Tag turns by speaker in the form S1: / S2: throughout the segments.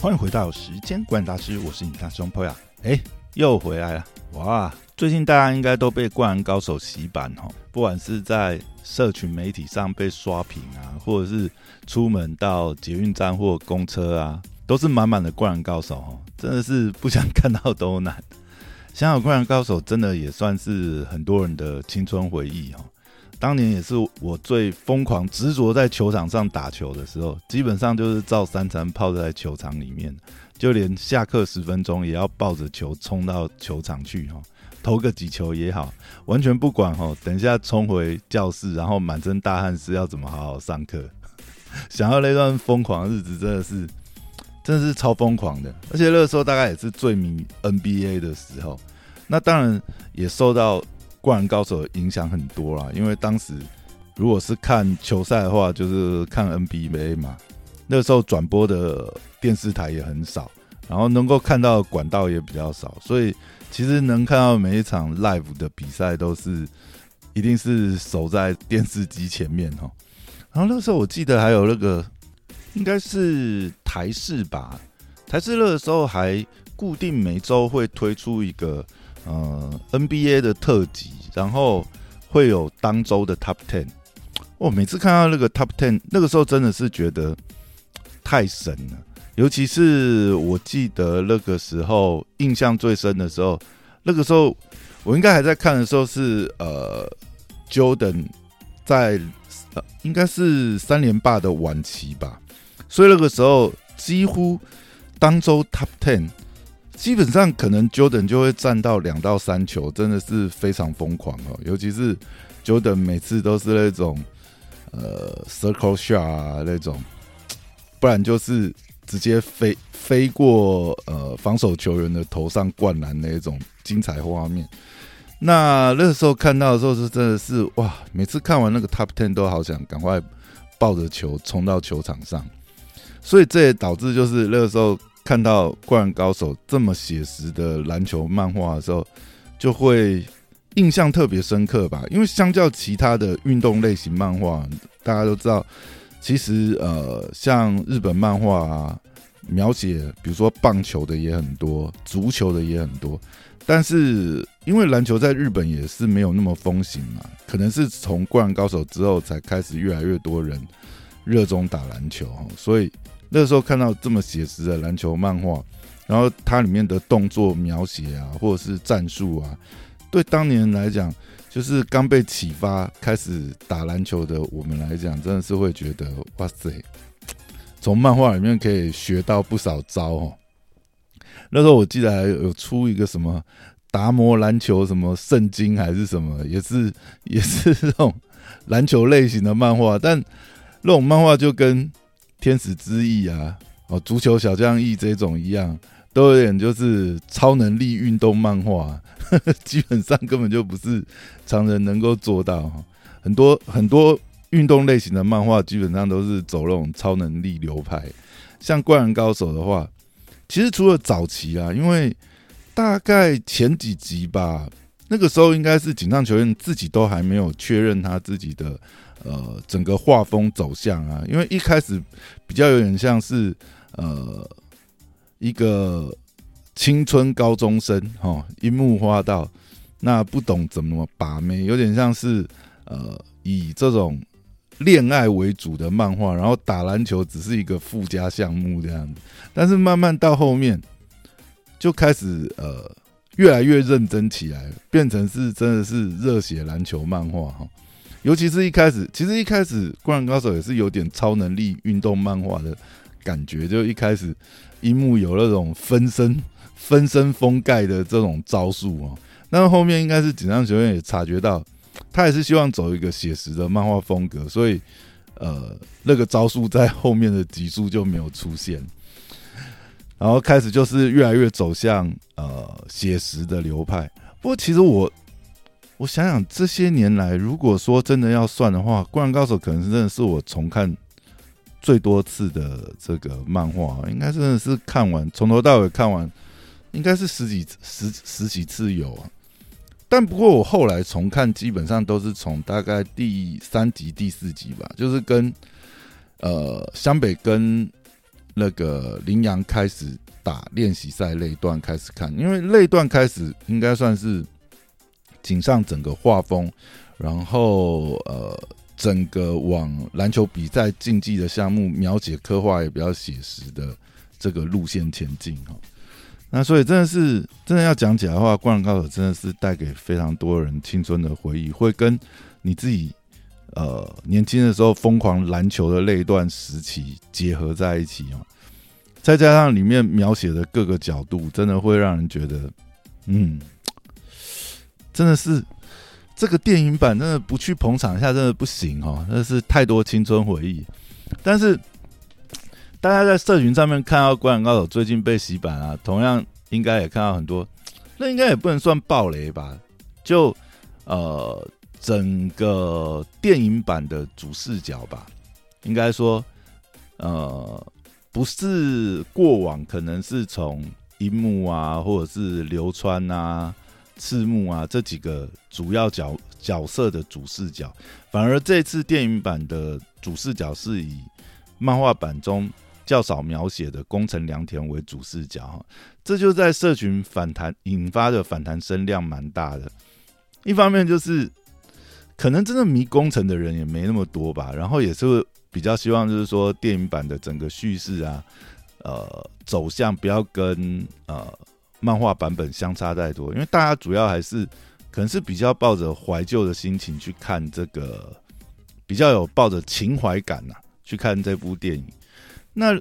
S1: 欢迎回到时间观大师，我是你大兄 Poya。哎，又回来了哇！最近大家应该都被《灌篮高手》洗版哈，不管是在社群媒体上被刷屏啊，或者是出门到捷运站或公车啊，都是满满的《灌篮高手》哈，真的是不想看到都难。想想《灌篮高手》真的也算是很多人的青春回忆哈。当年也是我最疯狂执着在球场上打球的时候，基本上就是照三餐泡在球场里面，就连下课十分钟也要抱着球冲到球场去哈，投个几球也好，完全不管哈。等一下冲回教室，然后满身大汗是要怎么好好上课？想要那段疯狂的日子，真的是，真的是超疯狂的。而且那个时候大概也是最迷 NBA 的时候，那当然也受到。灌篮高手影响很多啦，因为当时如果是看球赛的话，就是看 NBA 嘛，那时候转播的电视台也很少，然后能够看到管道也比较少，所以其实能看到每一场 live 的比赛都是一定是守在电视机前面哈。然后那时候我记得还有那个应该是台视吧，台视那个时候还固定每周会推出一个。呃，NBA 的特辑，然后会有当周的 Top Ten。我每次看到那个 Top Ten，那个时候真的是觉得太神了。尤其是我记得那个时候印象最深的时候，那个时候我应该还在看的时候是呃，Jordan 在呃应该是三连霸的晚期吧，所以那个时候几乎当周 Top Ten。基本上可能 Jordan 就会占到两到三球，真的是非常疯狂哦。尤其是 Jordan 每次都是那种呃 circle shot 啊那种，不然就是直接飞飞过呃防守球员的头上灌篮那种精彩画面。那那个时候看到的时候是真的是哇，每次看完那个 Top Ten 都好想赶快抱着球冲到球场上，所以这也导致就是那个时候。看到《灌篮高手》这么写实的篮球漫画的时候，就会印象特别深刻吧？因为相较其他的运动类型漫画，大家都知道，其实呃，像日本漫画啊，描写比如说棒球的也很多，足球的也很多，但是因为篮球在日本也是没有那么风行嘛，可能是从《灌篮高手》之后才开始越来越多人热衷打篮球，所以。那时候看到这么写实的篮球漫画，然后它里面的动作描写啊，或者是战术啊，对当年来讲，就是刚被启发开始打篮球的我们来讲，真的是会觉得哇塞，从漫画里面可以学到不少招哦。那时候我记得还有出一个什么达摩篮球什么圣经还是什么，也是 也是这种篮球类型的漫画，但那种漫画就跟。天使之翼啊，哦，足球小将翼这种一样，都有点就是超能力运动漫画，基本上根本就不是常人能够做到。很多很多运动类型的漫画，基本上都是走那种超能力流派。像灌篮高手的话，其实除了早期啊，因为大概前几集吧，那个时候应该是锦上球员自己都还没有确认他自己的。呃，整个画风走向啊，因为一开始比较有点像是呃一个青春高中生哈，樱木花道，那不懂怎么把妹，有点像是呃以这种恋爱为主的漫画，然后打篮球只是一个附加项目这样子。但是慢慢到后面就开始呃越来越认真起来，变成是真的是热血篮球漫画哈。尤其是一开始，其实一开始《灌篮高手》也是有点超能力运动漫画的感觉。就一开始，樱木有那种分身、分身封盖的这种招数哦。那后面应该是井上学院也察觉到，他也是希望走一个写实的漫画风格，所以呃，那个招数在后面的集数就没有出现。然后开始就是越来越走向呃写实的流派。不过其实我。我想想，这些年来，如果说真的要算的话，《灌篮高手》可能是真的是我重看最多次的这个漫画，应该真的是看完从头到尾看完，应该是十几十十几次有啊。但不过我后来重看，基本上都是从大概第三集、第四集吧，就是跟呃湘北跟那个羚羊开始打练习赛那一段开始看，因为那一段开始应该算是井上整个画风，然后呃，整个往篮球比赛竞技的项目描写刻画也比较写实的这个路线前进哈。那所以真的是真的要讲起来的话，《灌篮高手》真的是带给非常多人青春的回忆，会跟你自己呃年轻的时候疯狂篮球的那一段时期结合在一起哦。再加上里面描写的各个角度，真的会让人觉得，嗯，真的是这个电影版真的不去捧场一下真的不行哦，那是太多青春回忆，但是。大家在社群上面看到《灌篮高手》最近被洗版啊，同样应该也看到很多，那应该也不能算暴雷吧？就呃，整个电影版的主视角吧，应该说呃，不是过往可能是从樱木啊，或者是流川啊、赤木啊这几个主要角角色的主视角，反而这次电影版的主视角是以漫画版中。较少描写的宫城良田为主视角哈，这就在社群反弹引发的反弹声量蛮大的。一方面就是可能真的迷宫城的人也没那么多吧，然后也是比较希望就是说电影版的整个叙事啊，呃，走向不要跟呃漫画版本相差太多，因为大家主要还是可能是比较抱着怀旧的心情去看这个，比较有抱着情怀感呐去看这部电影。那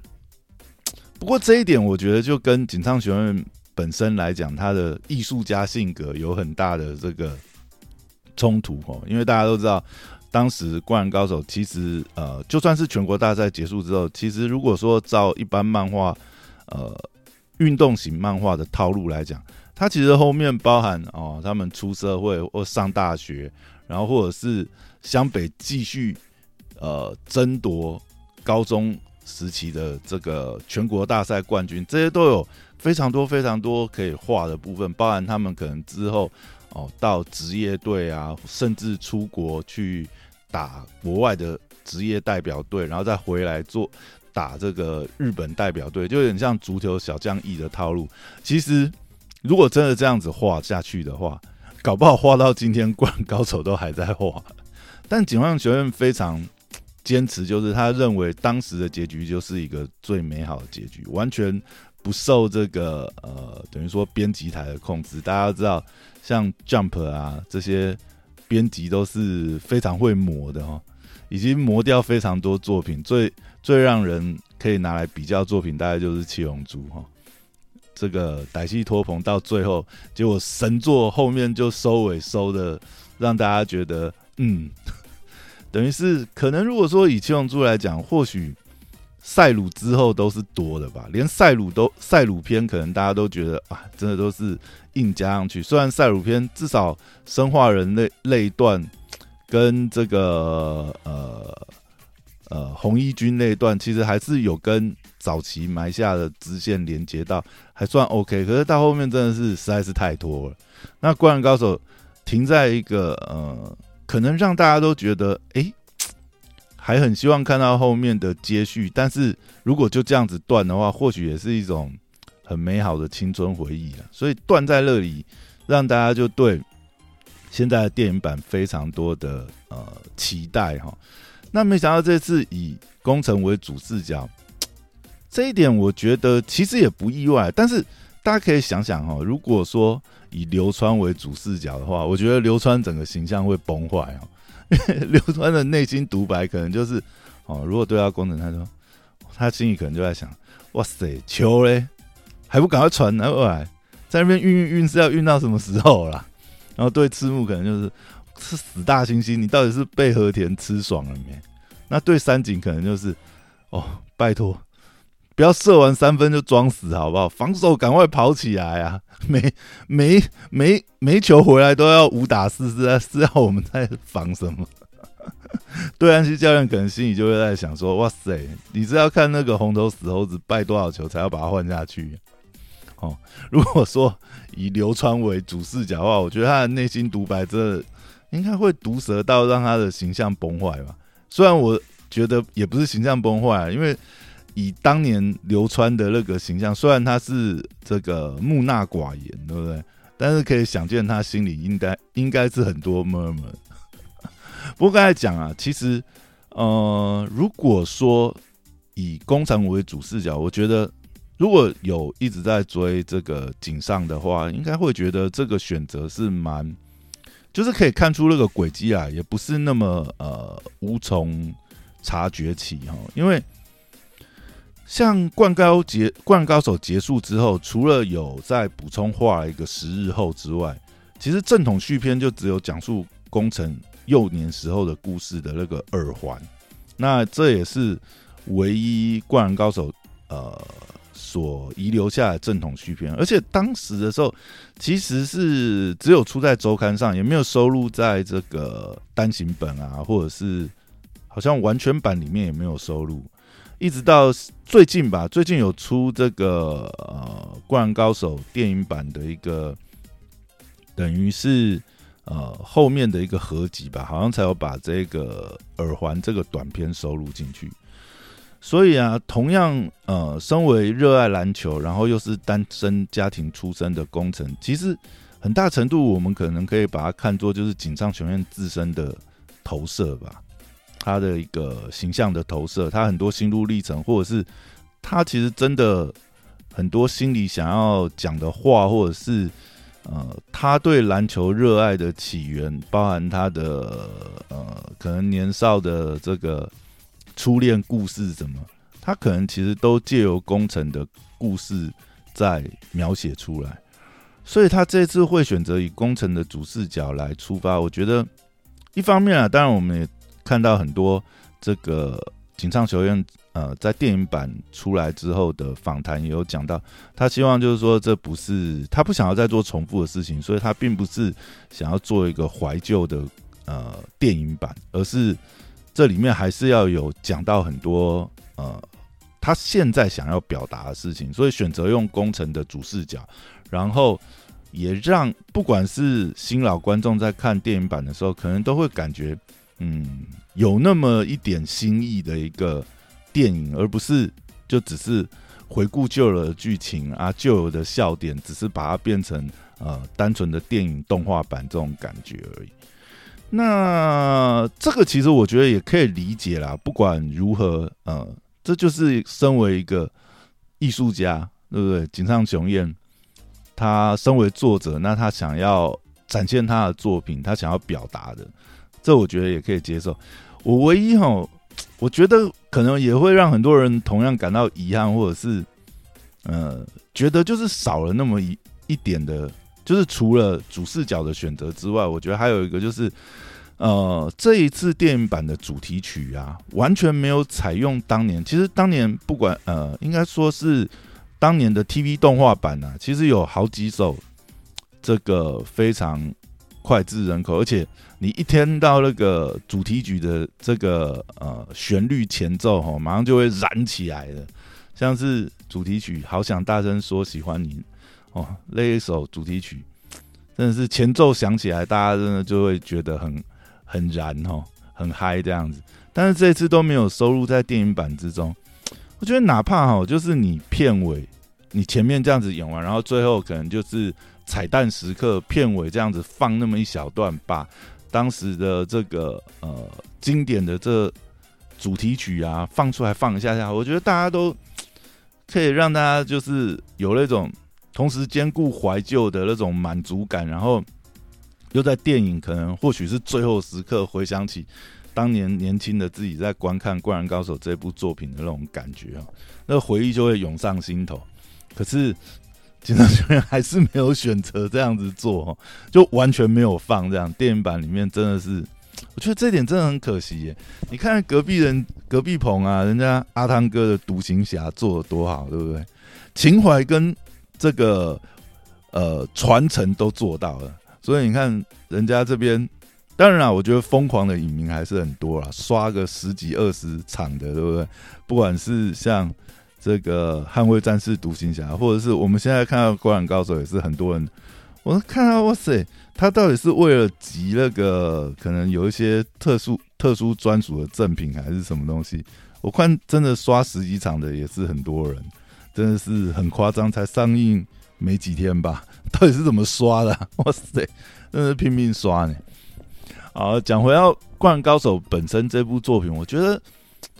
S1: 不过这一点，我觉得就跟锦昌学院本身来讲，他的艺术家性格有很大的这个冲突哦。因为大家都知道，当时《灌篮高手》其实呃，就算是全国大赛结束之后，其实如果说照一般漫画呃运动型漫画的套路来讲，它其实后面包含哦，他们出社会或上大学，然后或者是湘北继续呃争夺高中。时期的这个全国大赛冠军，这些都有非常多非常多可以画的部分，包含他们可能之后哦到职业队啊，甚至出国去打国外的职业代表队，然后再回来做打这个日本代表队，就有点像足球小将翼的套路。其实如果真的这样子画下去的话，搞不好画到今天冠高手都还在画。但警方学院非常。坚持就是他认为当时的结局就是一个最美好的结局，完全不受这个呃等于说编辑台的控制。大家知道，像 Jump 啊这些编辑都是非常会磨的哦，已经磨掉非常多作品。最最让人可以拿来比较作品，大概就是《七龙珠》哈。这个歹戏托棚到最后，结果神作后面就收尾收的，让大家觉得嗯。等于是可能，如果说以七龙珠来讲，或许赛鲁之后都是多的吧。连赛鲁都赛鲁篇，可能大家都觉得啊，真的都是硬加上去。虽然赛鲁篇至少生化人那那一段跟这个呃呃红衣军那一段，其实还是有跟早期埋下的支线连接到，还算 OK。可是到后面真的是实在是太多了。那灌篮高手停在一个呃。可能让大家都觉得，哎，还很希望看到后面的接续。但是如果就这样子断的话，或许也是一种很美好的青春回忆了。所以断在那里，让大家就对现在的电影版非常多的呃期待哈。那没想到这次以工程为主视角，这一点我觉得其实也不意外。但是大家可以想想哈，如果说以流川为主视角的话，我觉得流川整个形象会崩坏哦。因为流川的内心独白可能就是哦，如果对他工程，他说他心里可能就在想：哇塞，球嘞还不赶快传来，在那边运运运是要运到什么时候啦？然后对赤木可能就是是死大猩猩，你到底是被和田吃爽了没？那对三井可能就是哦，拜托。不要射完三分就装死，好不好？防守赶快跑起来啊！没没没没球回来都要五打四，是啊是要我们在防什么？对安西教练可能心里就会在想说：哇塞，你是要看那个红头死猴子败多少球才要把它换下去？哦，如果说以流川为主视角的话，我觉得他的内心独白真的应该会毒舌到让他的形象崩坏吧。虽然我觉得也不是形象崩坏，因为。以当年流川的那个形象，虽然他是这个木讷寡言，对不对？但是可以想见他心里应该应该是很多 murmur。不过刚才讲啊，其实呃，如果说以工程为主视角，我觉得如果有一直在追这个井上的话，应该会觉得这个选择是蛮，就是可以看出那个轨迹啊，也不是那么呃无从察觉起哈，因为。像灌高结灌高手结束之后，除了有在补充画一个十日后之外，其实正统续篇就只有讲述工程幼年时候的故事的那个耳环。那这也是唯一灌篮高手呃所遗留下的正统续篇，而且当时的时候其实是只有出在周刊上，也没有收录在这个单行本啊，或者是好像完全版里面也没有收录。一直到最近吧，最近有出这个呃《灌篮高手》电影版的一个，等于是呃后面的一个合集吧，好像才有把这个耳环这个短片收录进去。所以啊，同样呃，身为热爱篮球，然后又是单身家庭出身的工程，其实很大程度我们可能可以把它看作就是锦上雄彦自身的投射吧。他的一个形象的投射，他很多心路历程，或者是他其实真的很多心里想要讲的话，或者是呃，他对篮球热爱的起源，包含他的呃，可能年少的这个初恋故事什么，他可能其实都借由工程的故事在描写出来，所以他这次会选择以工程的主视角来出发，我觉得一方面啊，当然我们也。看到很多这个锦上学院呃，在电影版出来之后的访谈也有讲到，他希望就是说，这不是他不想要再做重复的事情，所以他并不是想要做一个怀旧的呃电影版，而是这里面还是要有讲到很多呃他现在想要表达的事情，所以选择用工程的主视角，然后也让不管是新老观众在看电影版的时候，可能都会感觉。嗯，有那么一点新意的一个电影，而不是就只是回顾旧的剧情啊，旧有的笑点，只是把它变成呃单纯的电影动画版这种感觉而已。那这个其实我觉得也可以理解啦。不管如何，呃，这就是身为一个艺术家，对不对？井上雄彦他身为作者，那他想要展现他的作品，他想要表达的。这我觉得也可以接受。我唯一哈，我觉得可能也会让很多人同样感到遗憾，或者是呃，觉得就是少了那么一一点的，就是除了主视角的选择之外，我觉得还有一个就是，呃，这一次电影版的主题曲啊，完全没有采用当年。其实当年不管呃，应该说是当年的 TV 动画版啊，其实有好几首这个非常脍炙人口，而且。你一听到那个主题曲的这个呃旋律前奏哈，马上就会燃起来的。像是主题曲《好想大声说喜欢你》哦，那一首主题曲真的是前奏响起来，大家真的就会觉得很很燃哦，很嗨这样子。但是这次都没有收录在电影版之中。我觉得哪怕哈，就是你片尾你前面这样子演完，然后最后可能就是彩蛋时刻片尾这样子放那么一小段把。当时的这个呃经典的这主题曲啊，放出来放一下下，我觉得大家都可以让大家就是有那种同时兼顾怀旧的那种满足感，然后又在电影可能或许是最后时刻回想起当年年轻的自己在观看《灌篮高手》这部作品的那种感觉啊，那回忆就会涌上心头。可是。警察学院还是没有选择这样子做，就完全没有放这样。电影版里面真的是，我觉得这点真的很可惜耶。你看隔壁人隔壁棚啊，人家阿汤哥的独行侠做的多好，对不对？情怀跟这个呃传承都做到了，所以你看人家这边，当然啦，我觉得疯狂的影迷还是很多啦，刷个十几二十场的，对不对？不管是像。这个捍卫战士、独行侠，或者是我们现在看到《灌篮高手》，也是很多人。我看到哇塞，他到底是为了集那个可能有一些特殊、特殊专属的赠品，还是什么东西？我看真的刷十几场的也是很多人，真的是很夸张，才上映没几天吧？到底是怎么刷的？哇塞，真的是拼命刷呢！好，讲回到《灌篮高手》本身这部作品，我觉得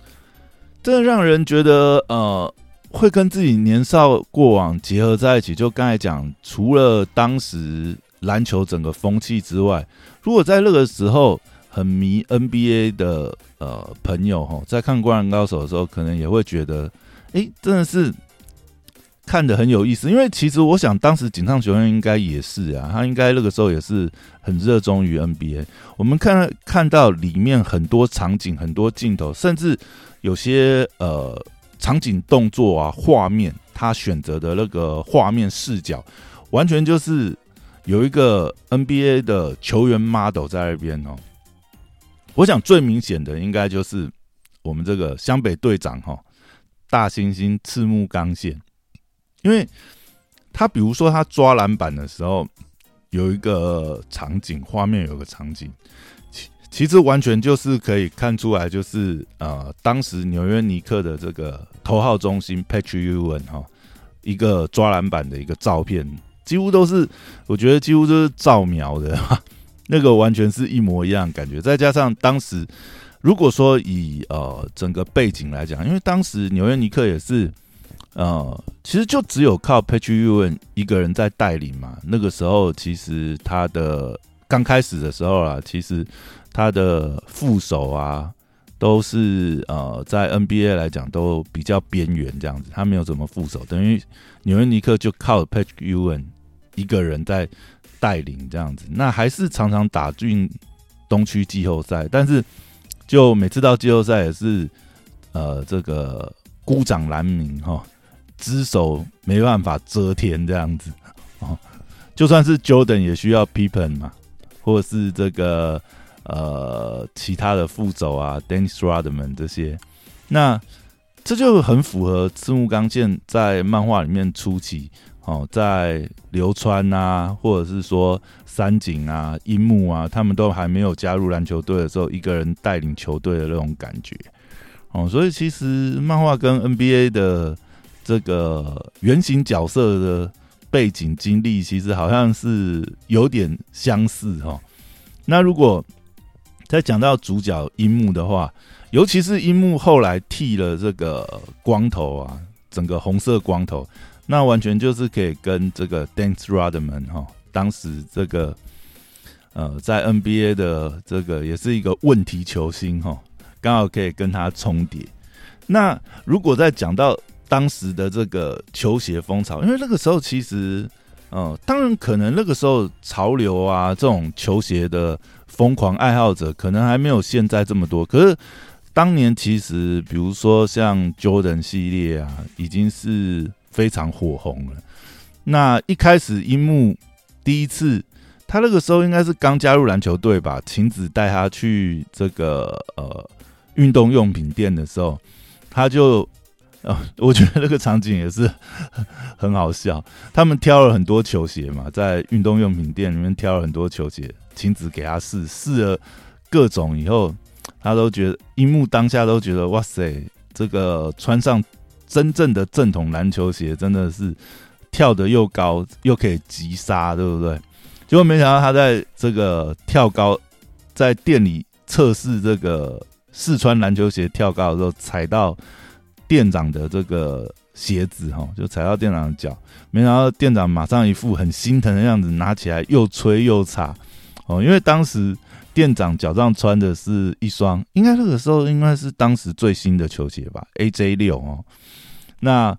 S1: 真的让人觉得呃，会跟自己年少过往结合在一起。就刚才讲，除了当时篮球整个风气之外，如果在那个时候很迷 NBA 的呃朋友哈，在看《灌篮高手》的时候，可能也会觉得，哎，真的是。看的很有意思，因为其实我想，当时井上雄彦应该也是啊，他应该那个时候也是很热衷于 NBA。我们看看到里面很多场景、很多镜头，甚至有些呃场景动作啊、画面，他选择的那个画面视角，完全就是有一个 NBA 的球员 model 在那边哦。我想最明显的应该就是我们这个湘北队长哈，大猩猩赤木刚宪。因为他比如说他抓篮板的时候，有一个场景画面，有个场景，其其实完全就是可以看出来，就是呃，当时纽约尼克的这个头号中心 Patrick Ewing 哈，一个抓篮板的一个照片，几乎都是我觉得几乎都是照描的，那个完全是一模一样感觉。再加上当时如果说以呃整个背景来讲，因为当时纽约尼克也是。呃，其实就只有靠 p a t r i c n 一个人在带领嘛。那个时候，其实他的刚开始的时候啊，其实他的副手啊，都是呃，在 NBA 来讲都比较边缘这样子。他没有怎么副手，等于纽约尼克就靠 p a t r i c n 一个人在带领这样子。那还是常常打进东区季后赛，但是就每次到季后赛也是呃，这个孤掌难鸣哈。只手没办法遮天这样子 哦，就算是 Jordan 也需要 Pippen 嘛，或者是这个呃其他的副手啊，Dennis Rodman 这些，那这就很符合赤木刚宪在漫画里面初期哦，在流川啊，或者是说三井啊、樱木啊，他们都还没有加入篮球队的时候，一个人带领球队的那种感觉哦，所以其实漫画跟 NBA 的。这个原型角色的背景经历，其实好像是有点相似哈。那如果再讲到主角樱木的话，尤其是樱木后来剃了这个光头啊，整个红色光头，那完全就是可以跟这个 Dennis Rodman 哈，当时这个呃在 NBA 的这个也是一个问题球星哈，刚好可以跟他重叠。那如果再讲到当时的这个球鞋风潮，因为那个时候其实，呃，当然可能那个时候潮流啊，这种球鞋的疯狂爱好者可能还没有现在这么多。可是当年其实，比如说像 Jordan 系列啊，已经是非常火红了。那一开始樱木第一次，他那个时候应该是刚加入篮球队吧，晴子带他去这个呃运动用品店的时候，他就。啊，我觉得那个场景也是很好笑。他们挑了很多球鞋嘛，在运动用品店里面挑了很多球鞋，亲自给他试，试了各种以后，他都觉得樱木当下都觉得哇塞，这个穿上真正的正统篮球鞋，真的是跳得又高又可以急刹，对不对？结果没想到他在这个跳高，在店里测试这个试穿篮球鞋跳高的时候，踩到。店长的这个鞋子哈，就踩到店长的脚，没想到店长马上一副很心疼的样子，拿起来又吹又擦哦。因为当时店长脚上穿的是一双，应该那个时候应该是当时最新的球鞋吧，AJ 六哦。那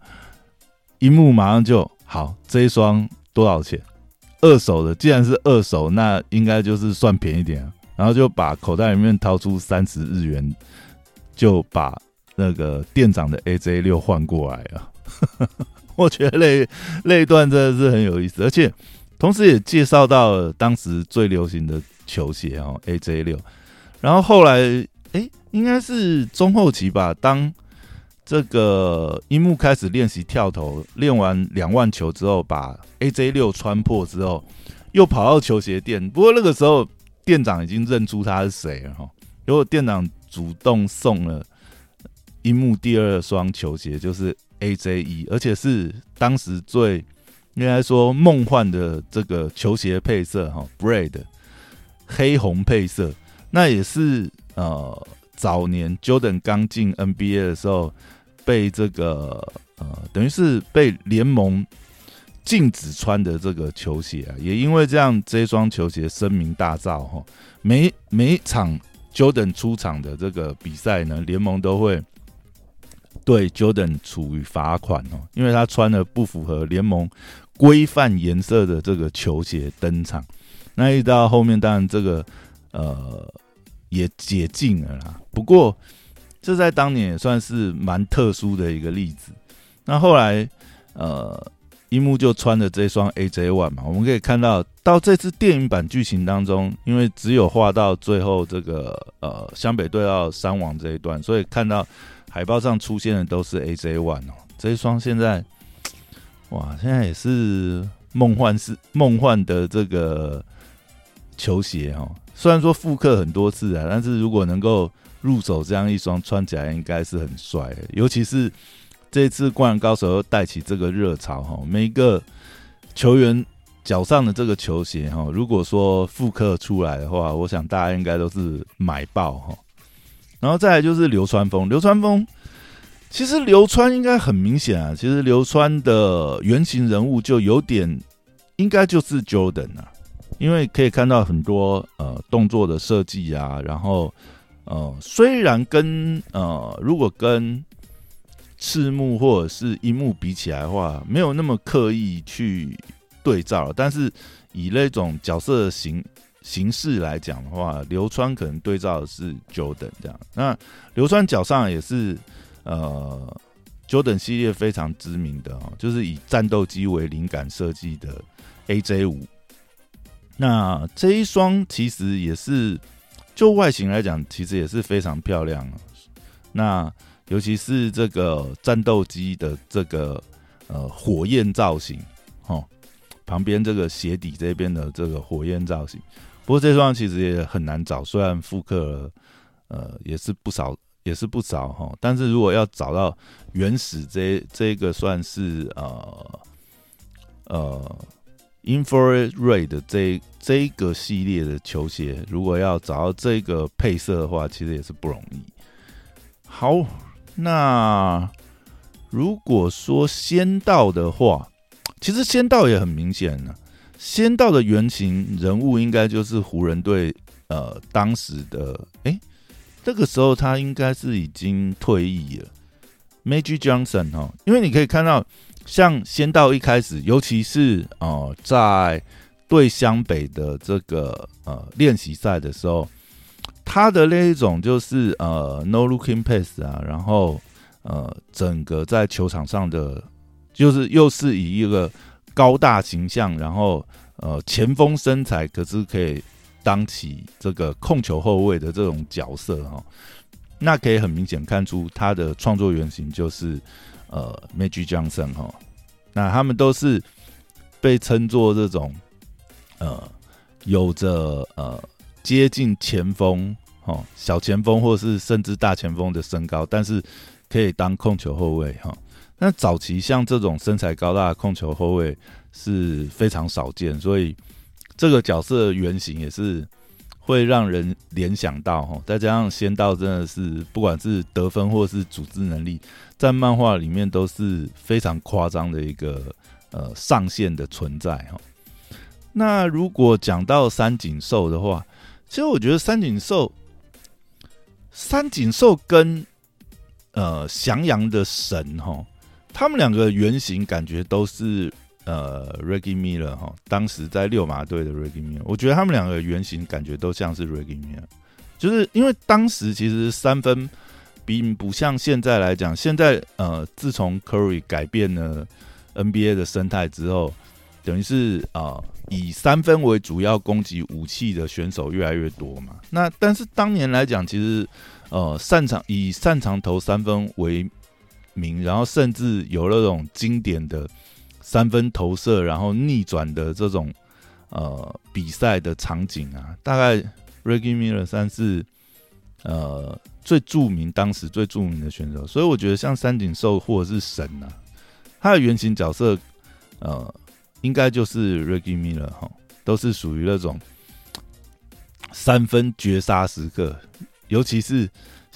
S1: 一幕马上就好，这一双多少钱？二手的，既然是二手，那应该就是算便宜点，然后就把口袋里面掏出三十日元，就把。那个店长的 AJ 六换过来啊，我觉得那那一段真的是很有意思，而且同时也介绍到了当时最流行的球鞋哦，AJ 六。然后后来，哎，应该是中后期吧，当这个樱木开始练习跳投，练完两万球之后，把 AJ 六穿破之后，又跑到球鞋店。不过那个时候店长已经认出他是谁了哈，如果店长主动送了。樱木第二双球鞋就是 AJ 一，而且是当时最应该说梦幻的这个球鞋配色哈，Bread 黑红配色，那也是呃早年 Jordan 刚进 NBA 的时候被这个呃等于是被联盟禁止穿的这个球鞋啊，也因为这样这双球鞋声名大噪哈，每每场 Jordan 出场的这个比赛呢，联盟都会。对 Jordan 处于罚款哦，因为他穿了不符合联盟规范颜色的这个球鞋登场。那一到后面，当然这个呃也解禁了啦。不过这在当年也算是蛮特殊的一个例子。那后来呃，樱木就穿了这双 AJ One 嘛，我们可以看到到这次电影版剧情当中，因为只有画到最后这个呃湘北队要伤亡这一段，所以看到。海报上出现的都是 AJ One 哦，这一双现在，哇，现在也是梦幻是梦幻的这个球鞋哦。虽然说复刻很多次啊，但是如果能够入手这样一双，穿起来应该是很帅的。尤其是这次灌篮高手又带起这个热潮哈，每一个球员脚上的这个球鞋哈，如果说复刻出来的话，我想大家应该都是买爆哈。然后再来就是流川枫，流川枫其实流川应该很明显啊，其实流川的原型人物就有点应该就是 Jordan 啊，因为可以看到很多呃动作的设计啊，然后呃虽然跟呃如果跟赤木或者是樱木比起来的话，没有那么刻意去对照，但是以那种角色型。形式来讲的话，流川可能对照的是 Jordan 这样。那流川脚上也是呃 Jordan 系列非常知名的哦，就是以战斗机为灵感设计的 AJ 五。那这一双其实也是就外形来讲，其实也是非常漂亮。那尤其是这个战斗机的这个呃火焰造型，哦，旁边这个鞋底这边的这个火焰造型。不过这双其实也很难找，虽然复刻呃也是不少，也是不少哈。但是如果要找到原始这这个算是呃呃 infrared 的这这个系列的球鞋，如果要找到这个配色的话，其实也是不容易。好，那如果说先到的话，其实先到也很明显了。仙道的原型人物应该就是湖人队，呃，当时的哎，这个时候他应该是已经退役了，Magic Johnson 哈，因为你可以看到，像仙道一开始，尤其是哦，在对湘北的这个呃练习赛的时候，他的那一种就是呃 No Looking Pass 啊，然后呃整个在球场上的，就是又是以一个。高大形象，然后呃前锋身材，可是可以当起这个控球后卫的这种角色哈，那可以很明显看出他的创作原型就是呃 Magic Johnson 哈，那他们都是被称作这种呃有着呃接近前锋哈小前锋或是甚至大前锋的身高，但是可以当控球后卫哈。那早期像这种身材高大的控球后卫是非常少见，所以这个角色原型也是会让人联想到哈。再加上仙道真的是不管是得分或是组织能力，在漫画里面都是非常夸张的一个呃上限的存在哈。那如果讲到三井寿的话，其实我觉得三井寿，三井寿跟呃翔阳的神哈。他们两个原型感觉都是呃，Reggie Miller 哈，当时在六马队的 Reggie Miller，我觉得他们两个原型感觉都像是 Reggie Miller，就是因为当时其实三分并不像现在来讲，现在呃，自从 Curry 改变了 NBA 的生态之后，等于是啊，以三分为主要攻击武器的选手越来越多嘛。那但是当年来讲，其实呃，擅长以擅长投三分为名，然后甚至有那种经典的三分投射，然后逆转的这种呃比赛的场景啊，大概 Reggie Miller 算是呃最著名当时最著名的选手，所以我觉得像三井寿或者是神啊，他的原型角色，呃，应该就是 Reggie Miller 哈，都是属于那种三分绝杀时刻，尤其是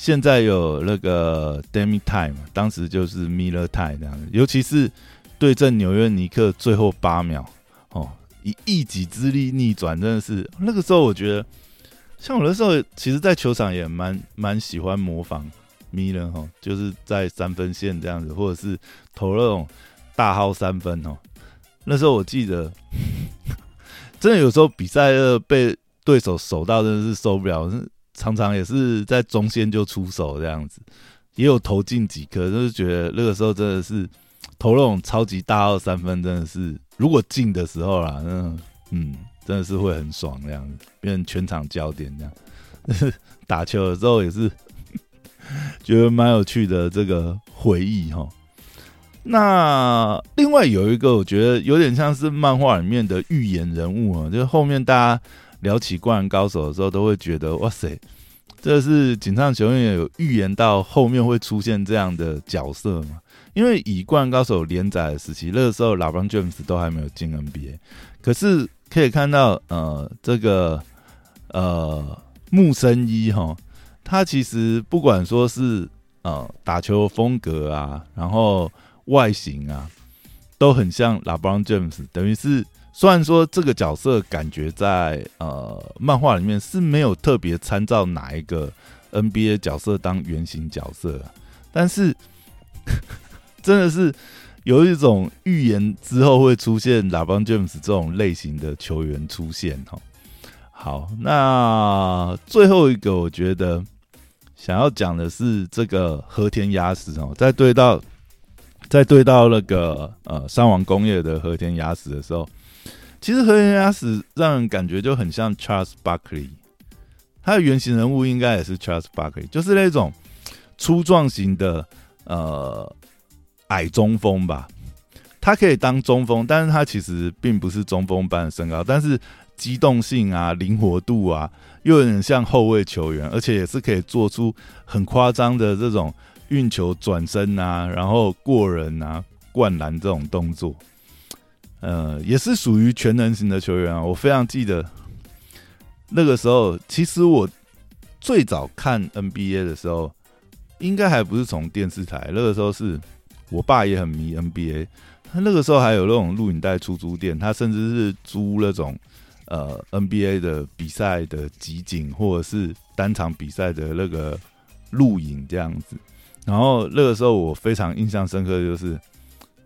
S1: 现在有那个 Demi Time，当时就是 Miller Time 这样子，尤其是对阵纽约尼克最后八秒哦，以一己之力逆转，真的是那个时候我觉得。像我的时候，其实，在球场也蛮蛮喜欢模仿米勒哈，就是在三分线这样子，或者是投那种大号三分哦。那时候我记得，真的有时候比赛被对手守到，真的是受不了，常常也是在中线就出手这样子，也有投进几颗，就是觉得那个时候真的是投那种超级大号三分，真的是如果进的时候啦，那嗯。真的是会很爽，这样子变成全场焦点，这样 打球的时候也是 觉得蛮有趣的这个回忆哈。那另外有一个，我觉得有点像是漫画里面的预言人物啊，就是后面大家聊起灌篮高手的时候，都会觉得哇塞，这是井上雄彦有预言到后面会出现这样的角色嘛？因为以灌篮高手连载的时期，那个时候老邦詹姆斯都还没有进 NBA，可是。可以看到，呃，这个呃木生一哈，他其实不管说是呃打球风格啊，然后外形啊，都很像 LeBron James。等于是，虽然说这个角色感觉在呃漫画里面是没有特别参照哪一个 NBA 角色当原型角色，但是 真的是。有一种预言之后会出现拉邦詹姆斯这种类型的球员出现哦。好，那最后一个我觉得想要讲的是这个和田雅史哦，在对到在对到那个呃三王工业的和田雅史的时候，其实和田雅史让人感觉就很像 Charles Barkley，他的原型人物应该也是 Charles Barkley，就是那种粗壮型的呃。矮中锋吧，他可以当中锋，但是他其实并不是中锋般的身高，但是机动性啊、灵活度啊，又有点像后卫球员，而且也是可以做出很夸张的这种运球转身啊，然后过人啊、灌篮这种动作，呃，也是属于全能型的球员啊。我非常记得那个时候，其实我最早看 NBA 的时候，应该还不是从电视台，那个时候是。我爸也很迷 NBA，他那个时候还有那种录影带出租店，他甚至是租那种呃 NBA 的比赛的集锦，或者是单场比赛的那个录影这样子。然后那个时候我非常印象深刻，就是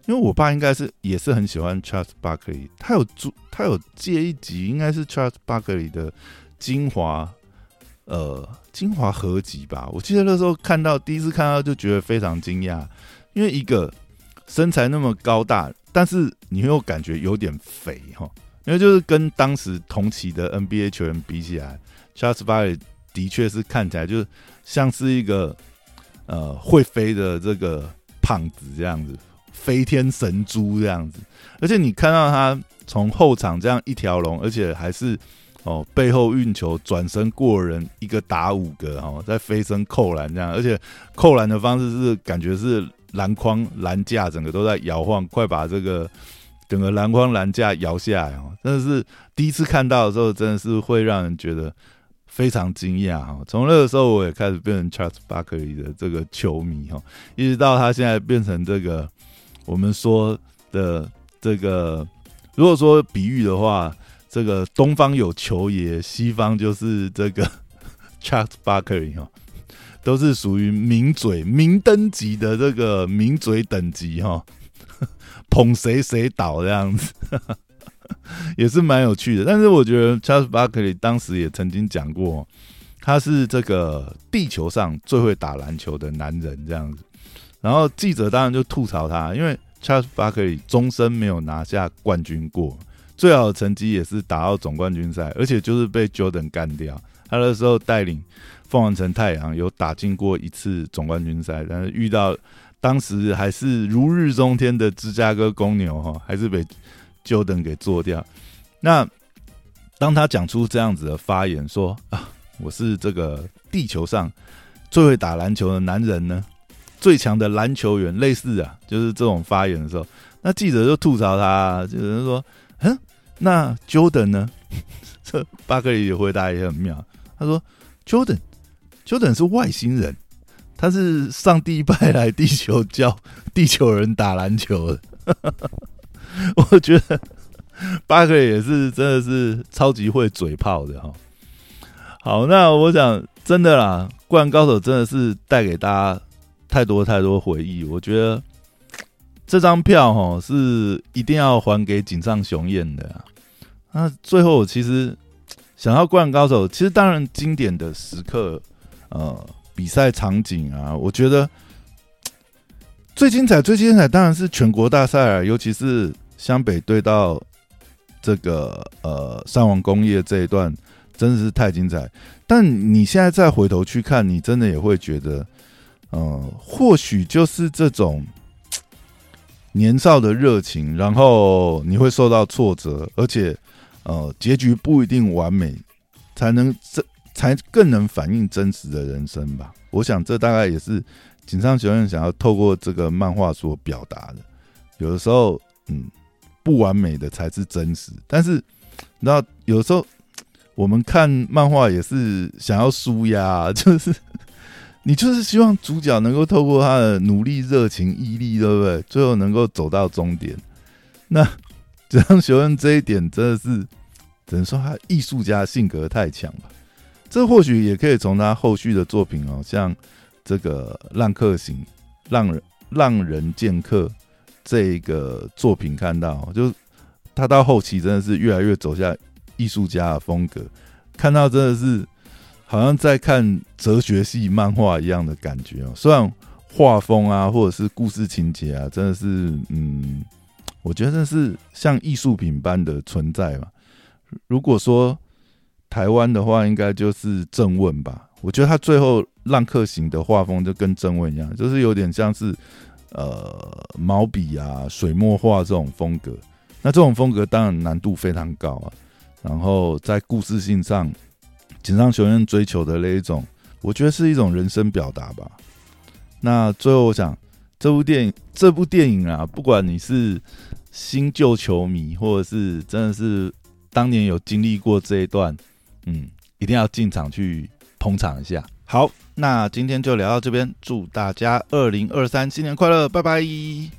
S1: 因为我爸应该是也是很喜欢 Charles Barkley，他有租他有借一集，应该是 Charles Barkley 的精华呃精华合集吧。我记得那时候看到第一次看到就觉得非常惊讶。因为一个身材那么高大，但是你又感觉有点肥哈，因为就是跟当时同期的 NBA 球员比起来，Charles Barkley 的确是看起来就像是一个呃会飞的这个胖子这样子，飞天神猪这样子，而且你看到他从后场这样一条龙，而且还是哦背后运球转身过人，一个打五个哦，在飞身扣篮这样，而且扣篮的方式是感觉是。篮筐、篮架整个都在摇晃，快把这个整个篮筐、篮架摇下来哦！真的是第一次看到的时候，真的是会让人觉得非常惊讶哈。从那个时候，我也开始变成 Charles Barkley 的这个球迷哈，一直到他现在变成这个我们说的这个，如果说比喻的话，这个东方有球爷，西方就是这个 Charles Barkley 哈。都是属于名嘴、名登级的这个名嘴等级哈，捧谁谁倒这样子，也是蛮有趣的。但是我觉得 Charles Barkley 当时也曾经讲过，他是这个地球上最会打篮球的男人这样子。然后记者当然就吐槽他，因为 Charles Barkley 终身没有拿下冠军过，最好的成绩也是打到总冠军赛，而且就是被 Jordan 干掉。他那时候带领。凤凰城太阳有打进过一次总冠军赛，但是遇到当时还是如日中天的芝加哥公牛哈，还是被 Jordan 给做掉。那当他讲出这样子的发言说啊，我是这个地球上最会打篮球的男人呢？最强的篮球员，类似啊，就是这种发言的时候，那记者就吐槽他，就是说，嗯，那 Jordan 呢？这巴克利的回答也很妙，他说，Jordan，Jordan 是外星人，他是上帝派来地球教地球人打篮球的。我觉得巴克利也是真的是超级会嘴炮的哈。好，那我想真的啦，《灌篮高手》真的是带给大家。太多太多回忆，我觉得这张票哈是一定要还给井上雄彦的。那最后其实想要灌篮高手，其实当然经典的时刻，呃，比赛场景啊，我觉得最精彩、最精彩当然是全国大赛啊，尤其是湘北对到这个呃上网工业这一段，真的是太精彩。但你现在再回头去看，你真的也会觉得。嗯，或许就是这种 年少的热情，然后你会受到挫折，而且呃，结局不一定完美，才能这才更能反映真实的人生吧。我想这大概也是井上学院想要透过这个漫画所表达的。有的时候，嗯，不完美的才是真实。但是，那，有时候我们看漫画也是想要舒压，就是。你就是希望主角能够透过他的努力、热情、毅力，对不对？最后能够走到终点。那 这样学问这一点真的是只能说他艺术家性格太强了。这或许也可以从他后续的作品哦，像这个《浪客行》《浪人浪人剑客》这个作品看到，就他到后期真的是越来越走向艺术家的风格，看到真的是。好像在看哲学系漫画一样的感觉哦。虽然画风啊，或者是故事情节啊，真的是，嗯，我觉得是像艺术品般的存在嘛。如果说台湾的话，应该就是正问吧。我觉得他最后浪客行的画风就跟正问一样，就是有点像是呃毛笔啊、水墨画这种风格。那这种风格当然难度非常高啊。然后在故事性上。井上雄彦追求的那一种，我觉得是一种人生表达吧。那最后，我想这部电影，这部电影啊，不管你是新旧球迷，或者是真的是当年有经历过这一段，嗯，一定要进场去捧场一下。好，那今天就聊到这边，祝大家二零二三新年快乐，拜拜。